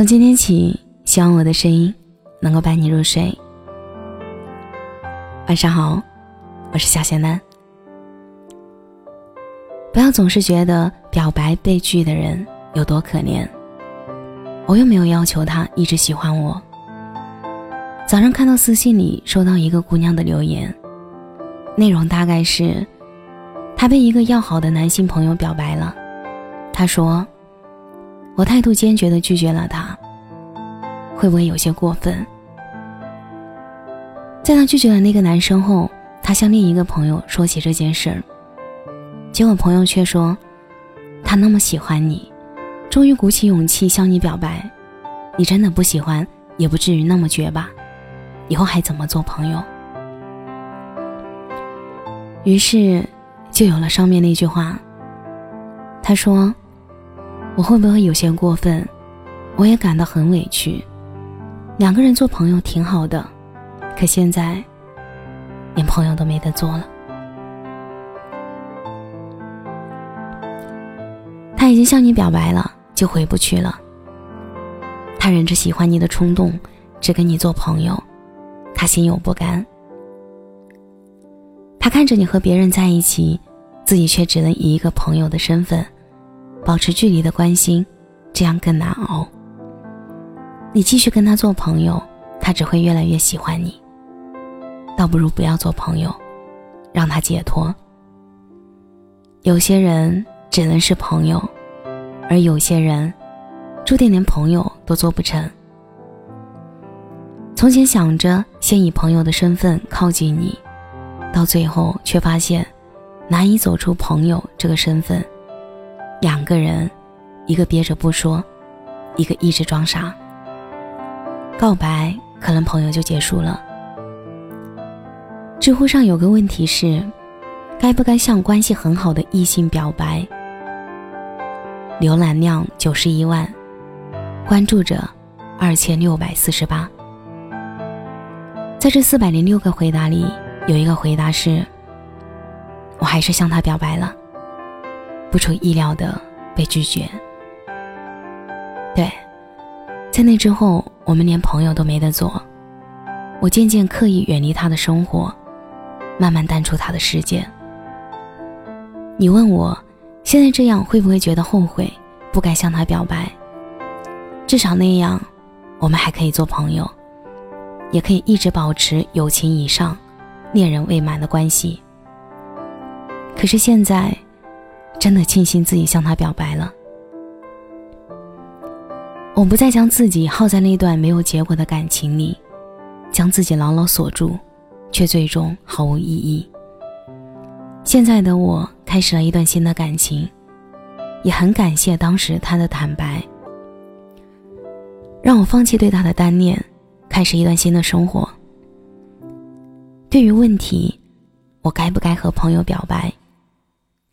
从今天起，希望我的声音能够伴你入睡。晚上好，我是小仙男。不要总是觉得表白被拒的人有多可怜，我又没有要求他一直喜欢我。早上看到私信里收到一个姑娘的留言，内容大概是，她被一个要好的男性朋友表白了，她说。我态度坚决的拒绝了他，会不会有些过分？在他拒绝了那个男生后，他向另一个朋友说起这件事儿，结果朋友却说，他那么喜欢你，终于鼓起勇气向你表白，你真的不喜欢也不至于那么绝吧？以后还怎么做朋友？于是，就有了上面那句话。他说。我会不会有些过分？我也感到很委屈。两个人做朋友挺好的，可现在连朋友都没得做了。他已经向你表白了，就回不去了。他忍着喜欢你的冲动，只跟你做朋友，他心有不甘。他看着你和别人在一起，自己却只能以一个朋友的身份。保持距离的关心，这样更难熬。你继续跟他做朋友，他只会越来越喜欢你。倒不如不要做朋友，让他解脱。有些人只能是朋友，而有些人注定连朋友都做不成。从前想着先以朋友的身份靠近你，到最后却发现难以走出朋友这个身份。两个人，一个憋着不说，一个一直装傻。告白可能朋友就结束了。知乎上有个问题是：该不该向关系很好的异性表白？浏览量九十一万，关注者二千六百四十八。在这四百零六个回答里，有一个回答是：我还是向他表白了。不出意料的被拒绝。对，在那之后，我们连朋友都没得做。我渐渐刻意远离他的生活，慢慢淡出他的世界。你问我，现在这样会不会觉得后悔，不该向他表白？至少那样，我们还可以做朋友，也可以一直保持友情以上、恋人未满的关系。可是现在。真的庆幸自己向他表白了。我不再将自己耗在那段没有结果的感情里，将自己牢牢锁住，却最终毫无意义。现在的我开始了一段新的感情，也很感谢当时他的坦白，让我放弃对他的单恋，开始一段新的生活。对于问题，我该不该和朋友表白？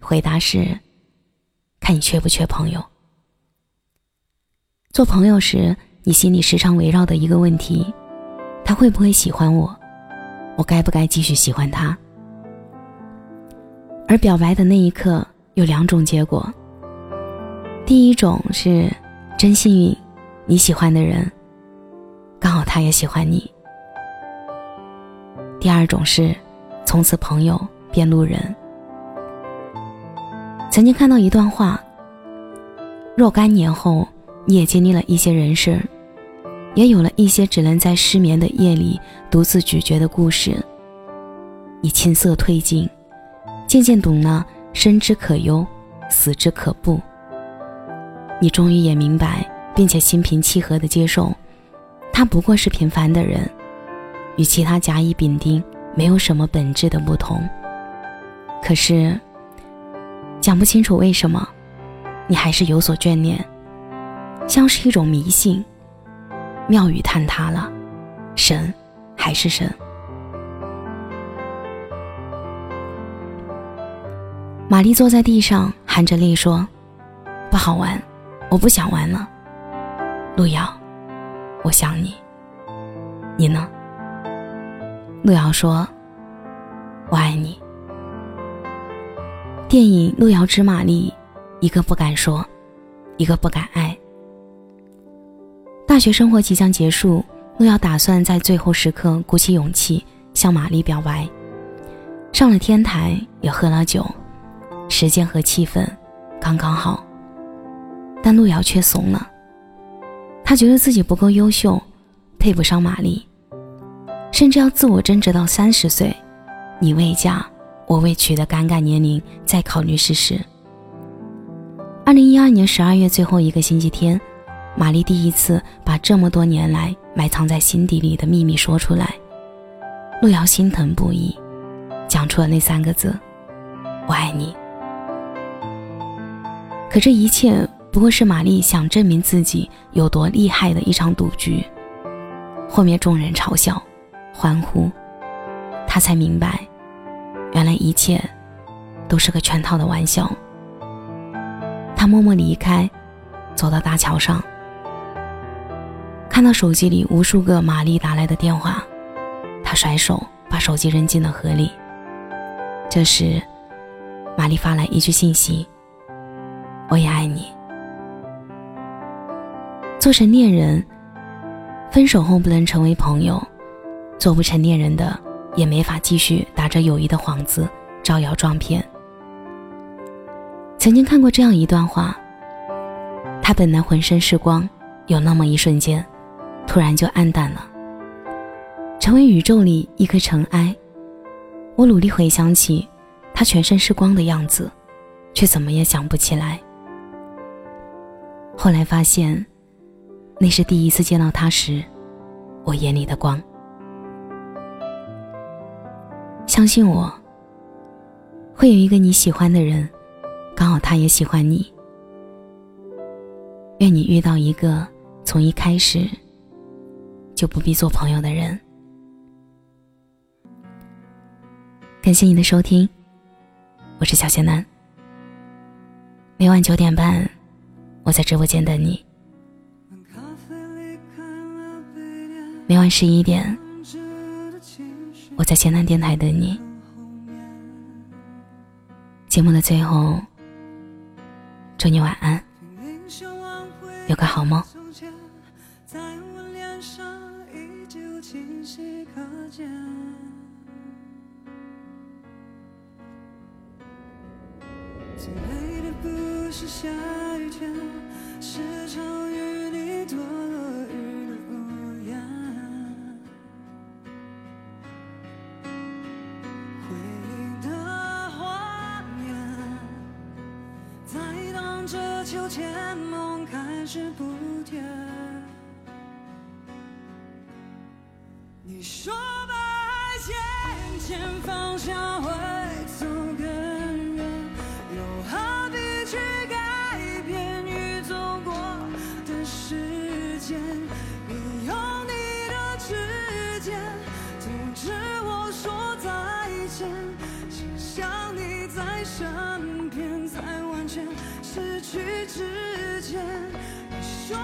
回答是：看你缺不缺朋友。做朋友时，你心里时常围绕的一个问题：他会不会喜欢我？我该不该继续喜欢他？而表白的那一刻有两种结果。第一种是真幸运，你喜欢的人刚好他也喜欢你。第二种是从此朋友变路人。曾经看到一段话：若干年后，你也经历了一些人事，也有了一些只能在失眠的夜里独自咀嚼的故事。你青涩褪尽，渐渐懂了生之可忧，死之可怖。你终于也明白，并且心平气和地接受，他不过是平凡的人，与其他甲乙丙丁没有什么本质的不同。可是。讲不清楚为什么，你还是有所眷恋，像是一种迷信。庙宇坍塌了，神还是神。玛丽坐在地上，含着泪说：“不好玩，我不想玩了。”路遥，我想你。你呢？路遥说：“我爱你。”电影《路遥知马力》，一个不敢说，一个不敢爱。大学生活即将结束，路遥打算在最后时刻鼓起勇气向玛丽表白。上了天台，也喝了酒，时间和气氛刚刚好。但路遥却怂了，他觉得自己不够优秀，配不上玛丽，甚至要自我争执到三十岁，你未嫁，我未娶的尴尬年龄再考虑事实。二零一二年十二月最后一个星期天，玛丽第一次把这么多年来埋藏在心底里的秘密说出来，路遥心疼不已，讲出了那三个字：“我爱你。”可这一切。不过是玛丽想证明自己有多厉害的一场赌局。后面众人嘲笑、欢呼，他才明白，原来一切都是个圈套的玩笑。他默默离开，走到大桥上，看到手机里无数个玛丽打来的电话，他甩手把手机扔进了河里。这时，玛丽发来一句信息：“我也爱你。”做成恋人，分手后不能成为朋友；做不成恋人的，也没法继续打着友谊的幌子招摇撞骗。曾经看过这样一段话：他本来浑身是光，有那么一瞬间，突然就暗淡了，成为宇宙里一颗尘埃。我努力回想起他全身是光的样子，却怎么也想不起来。后来发现。那是第一次见到他时，我眼里的光。相信我，会有一个你喜欢的人，刚好他也喜欢你。愿你遇到一个从一开始就不必做朋友的人。感谢你的收听，我是小仙男。每晚九点半，我在直播间等你。每晚十一点，我在咸南电台等你。节目的最后，祝你晚安，有个好梦。最美的不是下雨天，是场与你多落雨的屋檐。回忆的画面，在荡着。秋千，梦开始不甜。你说把爱渐渐放下会走更远，间？你用你的指尖阻止我说再见，想象你在身边在完全。失去之前，你说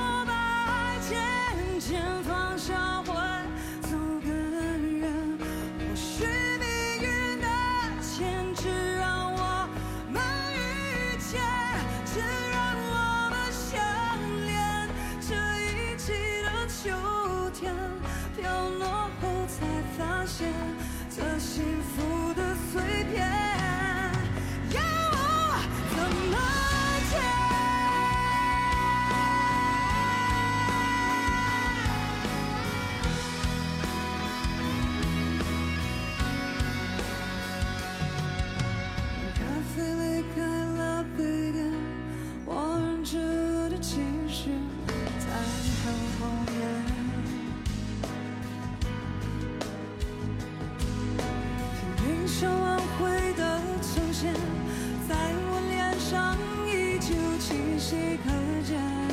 上依旧清晰可见。